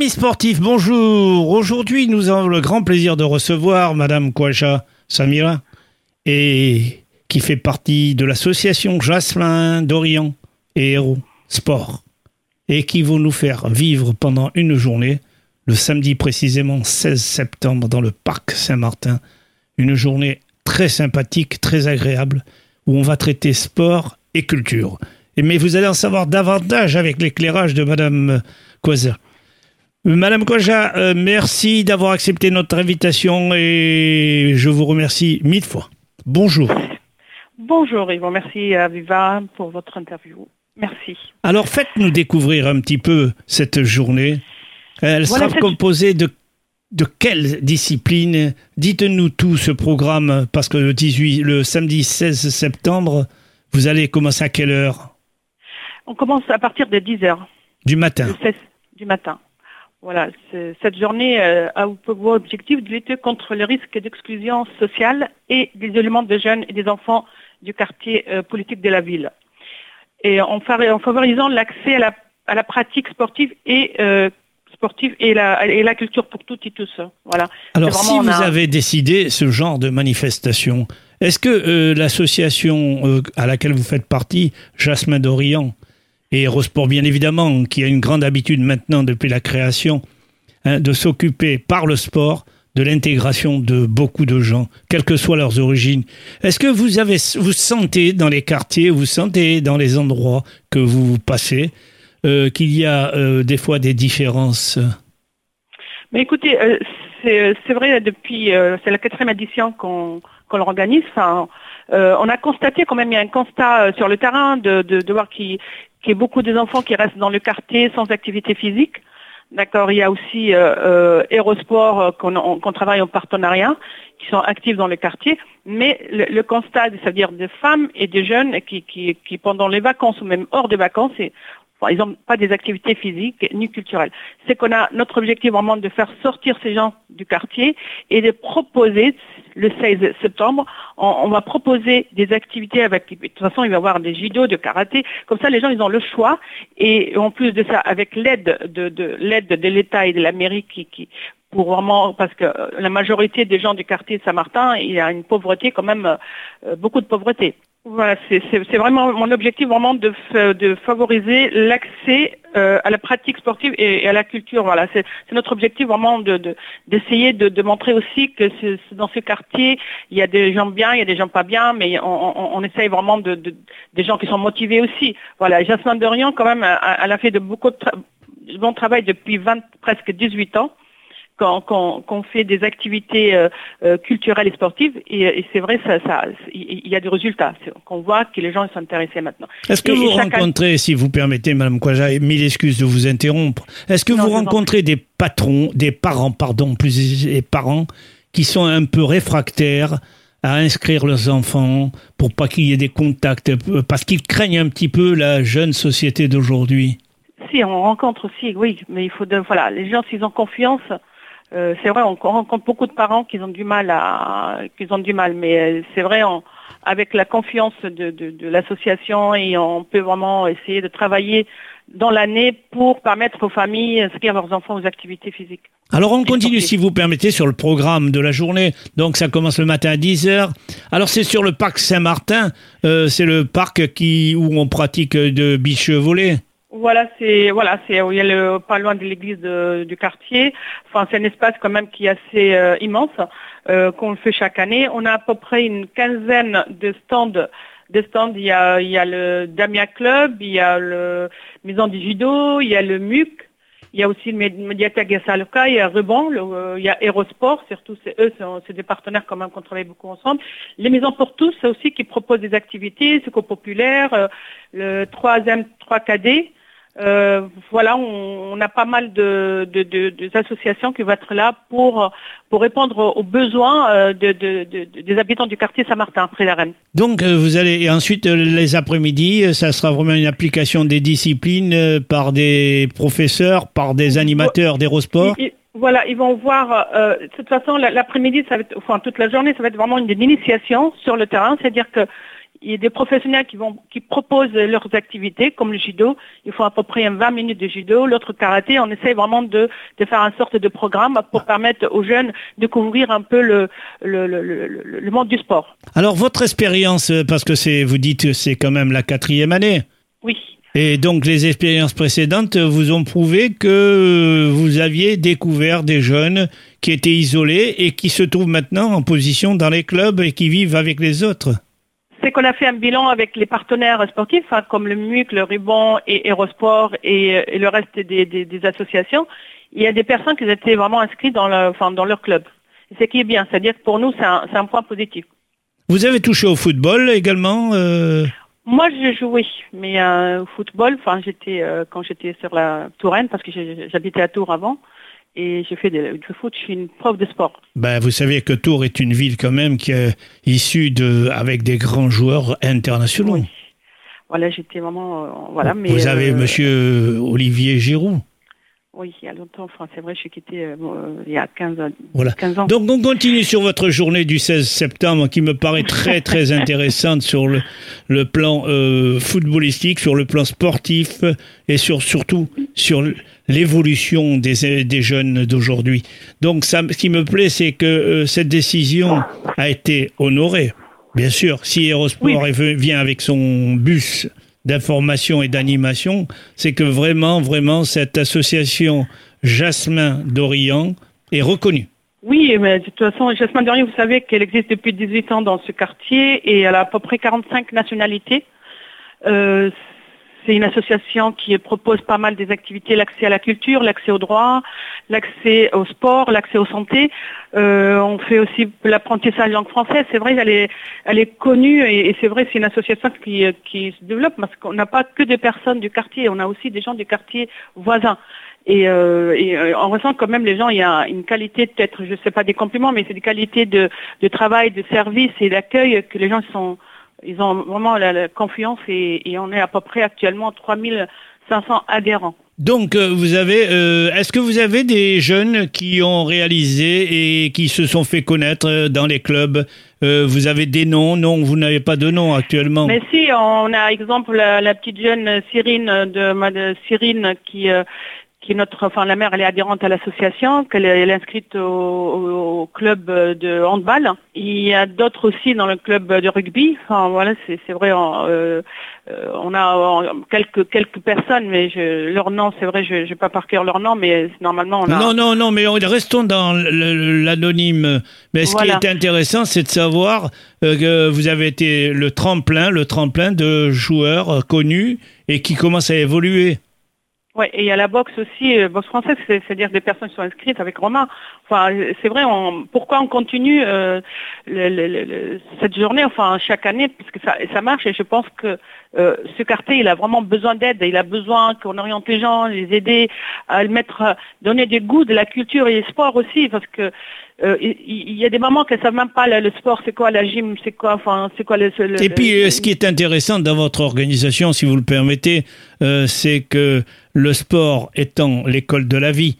amis sportifs, bonjour. Aujourd'hui, nous avons le grand plaisir de recevoir Madame Kouacha Samira, et qui fait partie de l'association Jasmin d'Orient et Héros Sport, et qui vont nous faire vivre pendant une journée, le samedi précisément 16 septembre, dans le parc Saint-Martin, une journée très sympathique, très agréable, où on va traiter sport et culture. Mais vous allez en savoir davantage avec l'éclairage de Madame Quaza. Madame Koja, euh, merci d'avoir accepté notre invitation et je vous remercie mille fois. Bonjour. Bonjour Yvon, merci à Viva pour votre interview. Merci. Alors faites-nous découvrir un petit peu cette journée. Elle sera composée de, de quelle discipline? Dites-nous tout ce programme parce que le, 18, le samedi 16 septembre, vous allez commencer à quelle heure? On commence à partir de 10 heures. Du matin. du matin. Voilà, cette journée euh, a pour objectif de lutter contre le risque d'exclusion sociale et des éléments de jeunes et des enfants du quartier euh, politique de la ville. Et en, favorisant l'accès à la, pratique sportive et euh, sportive et la, et la culture pour toutes et tous. Voilà. Alors, si vous avez décidé ce genre de manifestation, est-ce que l'association à laquelle vous faites partie, Jasmin d'Orient, et Eurosport bien évidemment, qui a une grande habitude maintenant depuis la création hein, de s'occuper par le sport de l'intégration de beaucoup de gens, quelles que soient leurs origines. Est-ce que vous avez, vous sentez dans les quartiers, vous sentez dans les endroits que vous passez, euh, qu'il y a euh, des fois des différences? Mais écoutez, euh, c'est vrai depuis, c'est la quatrième édition qu'on l'organise. Enfin, on a constaté quand même, il y a un constat sur le terrain de, de, voir qu'il y ait beaucoup des enfants qui restent dans le quartier sans activité physique. D'accord, il y a aussi euh, euh Aérosport euh, qu'on travaille en partenariat, qui sont actifs dans le quartier, mais le, constat, c'est-à-dire des femmes et des jeunes qui, qui, qui, pendant les vacances ou même hors des vacances, ils n'ont pas des activités physiques ni culturelles. C'est qu'on a notre objectif vraiment de faire sortir ces gens du quartier et de proposer le 16 septembre, on, va proposer des activités avec, de toute façon, il va y avoir des judo, de karaté, comme ça les gens ils ont le choix et en plus de ça, avec l'aide de, de l'État et de la mairie qui, pour vraiment parce que la majorité des gens du quartier de Saint-Martin, il y a une pauvreté quand même, euh, beaucoup de pauvreté. Voilà, c'est vraiment mon objectif vraiment de, de favoriser l'accès euh, à la pratique sportive et, à la culture. Voilà, c'est notre objectif vraiment d'essayer de, de, montrer aussi que dans ce quartier, il y a des gens bien, il y a des gens pas bien, mais on, on, essaye vraiment de, des gens qui sont motivés aussi. Voilà, Jasmine Dorian quand même, elle a fait de beaucoup de bon travail depuis 20, presque 18 ans qu'on fait des activités euh, euh, culturelles et sportives, et, c'est vrai, ça, il y a des résultats. Qu'on voit que les gens sont intéressés maintenant. Est-ce que vous rencontrez, si vous permettez, Madame Kouaja, mille excuses de vous interrompre, est-ce que vous rencontrez des patrons, des parents, pardon, plus des parents, qui sont un peu réfractaires à inscrire leurs enfants pour pas qu'il y ait des contacts, parce qu'ils craignent un petit peu la jeune société d'aujourd'hui? Si, on rencontre aussi, oui, mais il faut, de, voilà, les gens, s'ils ont confiance, euh, c'est vrai, on rencontre beaucoup de parents qui ont du mal à, qui ont du mal, mais euh, c'est vrai, avec la confiance de, l'association et on peut vraiment essayer de travailler dans l'année pour permettre aux familles d'inscrire leurs enfants aux activités physiques. Alors on continue si vous permettez sur le programme de la journée. Donc ça commence le matin à 10h. Alors c'est sur le parc Saint-Martin, euh, c'est le parc qui où on pratique de biche volée. Voilà, c'est voilà, c'est il y a le pas loin de l'église du quartier. Enfin, c'est un espace quand même qui est assez euh, immense euh, qu'on fait chaque année. On a à peu près une quinzaine de stands. De stands, il y a il y a le Damia Club, il y a le Maison du Judo, il y a le MUC, il y a aussi le Médiathèque Salka, il y a Ruban, euh, il y a Aérosport, surtout c'est eux, c'est des partenaires quand même qu'on travaille beaucoup ensemble. Les Maisons pour tous, c'est aussi qui proposent des activités, c'est populaire, le troisième 3KD, euh, voilà, on, a pas mal de, associations qui vont être là pour, pour répondre aux besoins euh, des habitants du quartier Saint-Martin, près la Rennes. Donc euh, vous allez, et ensuite les après-midi, ça sera vraiment une application des disciplines par des professeurs, par des animateurs d'Aérosport Voilà, ils vont voir, euh, de toute façon, l'après-midi, ça va être, enfin, toute la journée, ça va être vraiment une initiation sur le terrain, c'est-à-dire que il y a des professionnels qui vont qui proposent leurs activités, comme le judo. Il faut à peu près 20 minutes de judo. L'autre karaté, on essaie vraiment de, de faire une sorte de programme pour permettre aux jeunes de couvrir un peu le, le, le, le monde du sport. Alors votre expérience, parce que c'est vous dites que c'est quand même la quatrième année. Oui. Et donc les expériences précédentes vous ont prouvé que vous aviez découvert des jeunes qui étaient isolés et qui se trouvent maintenant en position dans les clubs et qui vivent avec les autres. C'est qu'on a fait un bilan avec les partenaires sportifs, hein, comme le MUC, le Ruban et Aerosport et, le reste des, associations. Il y a des personnes qui étaient vraiment inscrites dans, dans leur club. C'est qui est bien, c'est-à-dire que pour nous, c'est un, point positif. Vous avez touché au football également euh? Moi, j'ai joué, mais euh, football, enfin, j'étais euh, quand j'étais sur la Touraine, parce que j'habitais à Tours avant, et j'ai fait du foot. Je suis une prof de sport. Ben, vous savez que Tours est une ville quand même qui est issue de avec des grands joueurs internationaux. Voilà, j'étais vraiment euh, voilà. Mais vous avez Monsieur Olivier Giroud. Oui, il y a longtemps. Enfin, c'est vrai, je suis quitté euh, euh, il y a 15, voilà. 15, ans. Donc, on continue sur votre journée du 16 septembre qui me paraît très, très intéressante sur le, le plan euh, footballistique, sur le plan sportif et sur, surtout sur l'évolution des, des jeunes d'aujourd'hui. Donc, ça, ce qui me plaît, c'est que cette décision a été honorée. Bien sûr, si Aerosport vient avec son bus d'information et d'animation, c'est que vraiment, vraiment, cette association Jasmin d'Orient est reconnue. Oui, mais de toute façon, Jasmin d'Orient, vous savez qu'elle existe depuis 18 ans dans ce quartier et elle a à peu près 45 nationalités. Euh, c'est une association qui propose pas mal des activités, l'accès à la culture, l'accès au droit, l'accès au sport, l'accès aux santé. Euh, on fait aussi l'apprentissage langue française. C'est vrai, elle est, elle est connue et, c'est vrai, c'est une association qui, qui se développe parce qu'on n'a pas que des personnes du quartier, on a aussi des gens du quartier voisins. Et, euh, et, euh, on ressent quand même les gens, il y a une qualité peut-être, je ne sais pas des compliments, mais c'est des qualités de, de travail, de service et d'accueil que les gens sont ils ont vraiment la, confiance et, on est à peu près actuellement 3500 adhérents. Donc, euh, vous avez, euh, est-ce que vous avez des jeunes qui ont réalisé et qui se sont fait connaître euh, dans les clubs? Vous avez des noms? Non, vous n'avez pas de nom actuellement. Mais si, on a exemple la, petite jeune Cyrine de, de Cyrine qui qui est notre, enfin la mère, elle est adhérente à l'association, qu'elle est, inscrite au, club de handball. Il y a d'autres aussi dans le club de rugby. Enfin voilà, c'est vrai, euh, euh, on a quelques quelques personnes, mais je, leur nom, c'est vrai, je n'ai pas par cœur leur nom, mais normalement on a. Non non non, mais restons dans l'anonyme. Mais ce qui est intéressant, c'est de savoir euh, que vous avez été le tremplin, le tremplin de joueurs connus et qui commencent à évoluer. Oui, et il y a la boxe aussi, euh, boxe française, c'est-à-dire des personnes qui sont inscrites avec Romain. Enfin, c'est vrai, on, pourquoi on continue euh, cette journée, enfin chaque année, puisque ça, ça marche, et je pense que euh, ce quartier, il a vraiment besoin d'aide, il a besoin qu'on oriente les gens, les aider à le mettre, donner des goûts de la culture et du sport aussi, parce que euh, il y, a des mamans qui ne savent même pas le, sport, c'est quoi la gym, c'est quoi, enfin, c'est quoi le, Et puis, ce qui est intéressant dans votre organisation, si vous le permettez, euh, c'est que le sport étant l'école de la vie.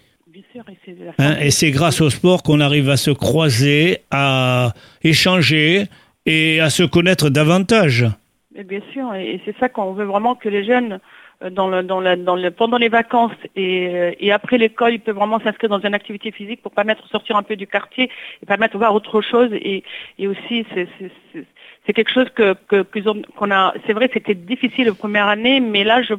Hein, et c'est grâce au sport qu'on arrive à se croiser, à échanger et à se connaître davantage. Mais bien sûr, et c'est ça qu'on veut vraiment que les jeunes euh, dans le, dans dans le, pendant les vacances et, euh, et après l'école, ils peuvent vraiment s'inscrire dans une activité physique pour permettre de sortir un peu du quartier et permettre de voir autre chose. Et, et aussi, c'est quelque chose que qu'on a. C'est vrai, c'était difficile la première année, mais là, je,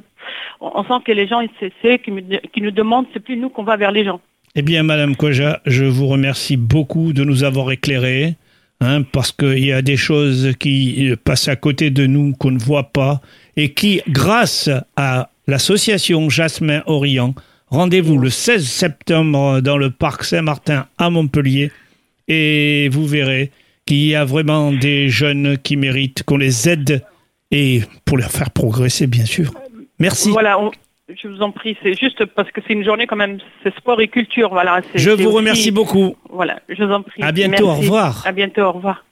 on sent que les gens, c'est qui, qui nous demandent, c'est plus nous qu'on va vers les gens. Eh bien, Madame Koja, je vous remercie beaucoup de nous avoir éclairés. Hein, parce qu'il y a des choses qui passent à côté de nous qu'on ne voit pas et qui, grâce à l'association Jasmin Orient, rendez-vous le 16 septembre dans le parc Saint-Martin à Montpellier et vous verrez qu'il y a vraiment des jeunes qui méritent qu'on les aide et pour leur faire progresser, bien sûr. Merci. Voilà, je vous en prie, c'est juste parce que c'est une journée quand même, c'est sport et culture. Voilà, je vous remercie beaucoup. Voilà, je vous en prie. À bientôt, au revoir. À bientôt, au revoir.